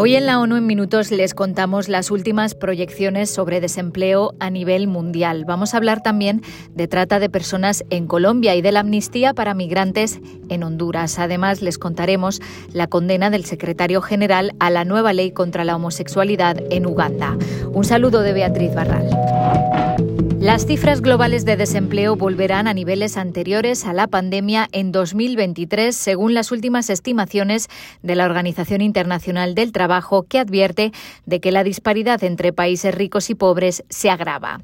Hoy en la ONU en Minutos les contamos las últimas proyecciones sobre desempleo a nivel mundial. Vamos a hablar también de trata de personas en Colombia y de la amnistía para migrantes en Honduras. Además, les contaremos la condena del secretario general a la nueva ley contra la homosexualidad en Uganda. Un saludo de Beatriz Barral. Las cifras globales de desempleo volverán a niveles anteriores a la pandemia en 2023, según las últimas estimaciones de la Organización Internacional del Trabajo, que advierte de que la disparidad entre países ricos y pobres se agrava.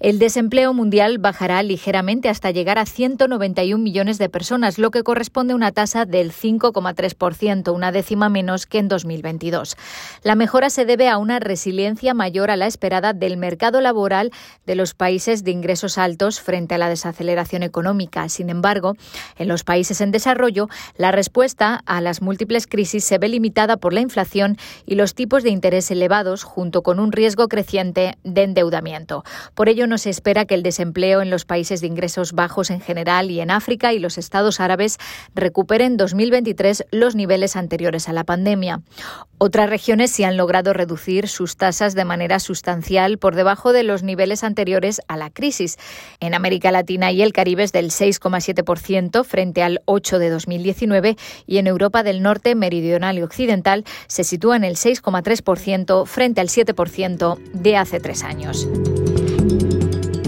El desempleo mundial bajará ligeramente hasta llegar a 191 millones de personas, lo que corresponde a una tasa del 5,3%, una décima menos que en 2022. La mejora se debe a una resiliencia mayor a la esperada del mercado laboral de los países países de ingresos altos frente a la desaceleración económica. Sin embargo, en los países en desarrollo, la respuesta a las múltiples crisis se ve limitada por la inflación y los tipos de interés elevados, junto con un riesgo creciente de endeudamiento. Por ello, no se espera que el desempleo en los países de ingresos bajos en general y en África y los estados árabes recuperen en 2023 los niveles anteriores a la pandemia. Otras regiones sí han logrado reducir sus tasas de manera sustancial por debajo de los niveles anteriores a la crisis. En América Latina y el Caribe es del 6,7% frente al 8 de 2019 y en Europa del Norte, Meridional y Occidental se sitúa en el 6,3% frente al 7% de hace tres años.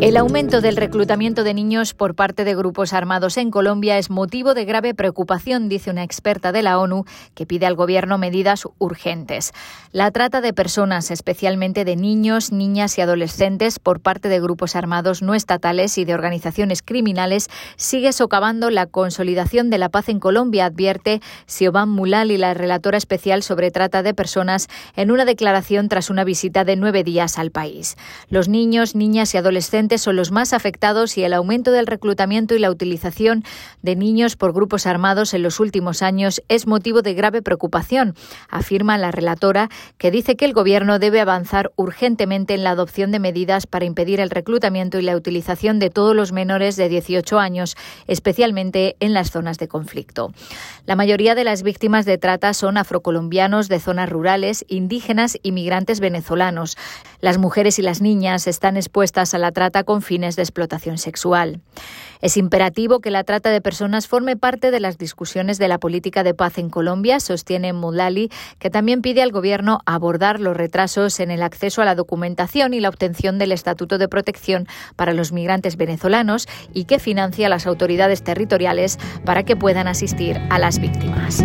El aumento del reclutamiento de niños por parte de grupos armados en Colombia es motivo de grave preocupación, dice una experta de la ONU que pide al gobierno medidas urgentes. La trata de personas, especialmente de niños, niñas y adolescentes por parte de grupos armados no estatales y de organizaciones criminales, sigue socavando la consolidación de la paz en Colombia, advierte Siobhan Mulal la relatora especial sobre trata de personas en una declaración tras una visita de nueve días al país. Los niños, niñas y adolescentes son los más afectados y el aumento del reclutamiento y la utilización de niños por grupos armados en los últimos años es motivo de grave preocupación, afirma la relatora, que dice que el Gobierno debe avanzar urgentemente en la adopción de medidas para impedir el reclutamiento y la utilización de todos los menores de 18 años, especialmente en las zonas de conflicto. La mayoría de las víctimas de trata son afrocolombianos de zonas rurales, indígenas y migrantes venezolanos. Las mujeres y las niñas están expuestas a la trata con fines de explotación sexual. Es imperativo que la trata de personas forme parte de las discusiones de la política de paz en Colombia, sostiene Mulali, que también pide al Gobierno abordar los retrasos en el acceso a la documentación y la obtención del Estatuto de Protección para los migrantes venezolanos y que financia a las autoridades territoriales para que puedan asistir a las víctimas.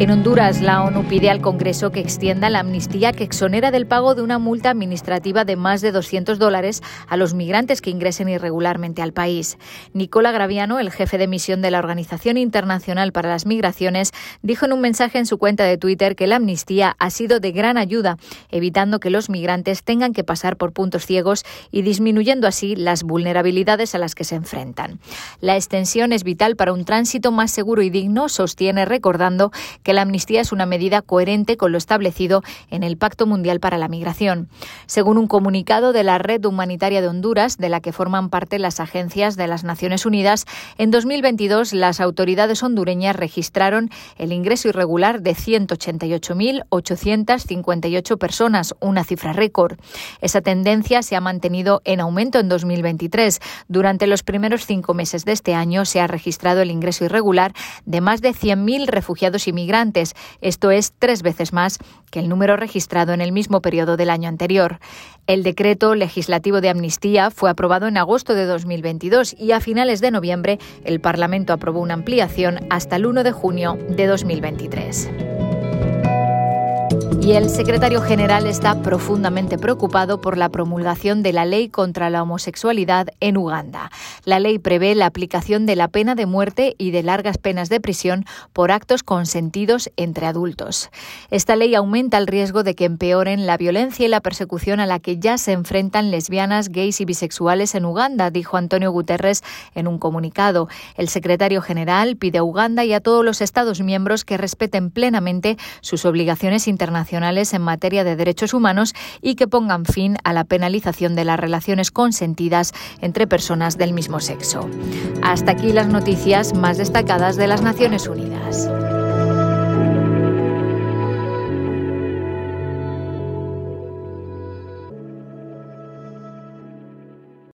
En Honduras, la ONU pide al Congreso que extienda la amnistía que exonera del pago de una multa administrativa de más de 200 dólares a los migrantes que ingresen irregularmente al país. Nicola Graviano, el jefe de misión de la Organización Internacional para las Migraciones, dijo en un mensaje en su cuenta de Twitter que la amnistía ha sido de gran ayuda, evitando que los migrantes tengan que pasar por puntos ciegos y disminuyendo así las vulnerabilidades a las que se enfrentan. La extensión es vital para un tránsito más seguro y digno, sostiene recordando que la amnistía es una medida coherente con lo establecido en el Pacto Mundial para la Migración. Según un comunicado de la Red Humanitaria de Honduras, de la que forman parte las agencias de las Naciones Unidas, en 2022 las autoridades hondureñas registraron el ingreso irregular de 188.858 personas, una cifra récord. Esa tendencia se ha mantenido en aumento en 2023. Durante los primeros cinco meses de este año se ha registrado el ingreso irregular de más de 100.000 refugiados y esto es tres veces más que el número registrado en el mismo periodo del año anterior. El decreto legislativo de amnistía fue aprobado en agosto de 2022 y a finales de noviembre el Parlamento aprobó una ampliación hasta el 1 de junio de 2023. Y el secretario general está profundamente preocupado por la promulgación de la ley contra la homosexualidad en Uganda. La ley prevé la aplicación de la pena de muerte y de largas penas de prisión por actos consentidos entre adultos. Esta ley aumenta el riesgo de que empeoren la violencia y la persecución a la que ya se enfrentan lesbianas, gays y bisexuales en Uganda, dijo Antonio Guterres en un comunicado. El secretario general pide a Uganda y a todos los Estados miembros que respeten plenamente sus obligaciones en materia de derechos humanos y que pongan fin a la penalización de las relaciones consentidas entre personas del mismo sexo. Hasta aquí las noticias más destacadas de las Naciones Unidas.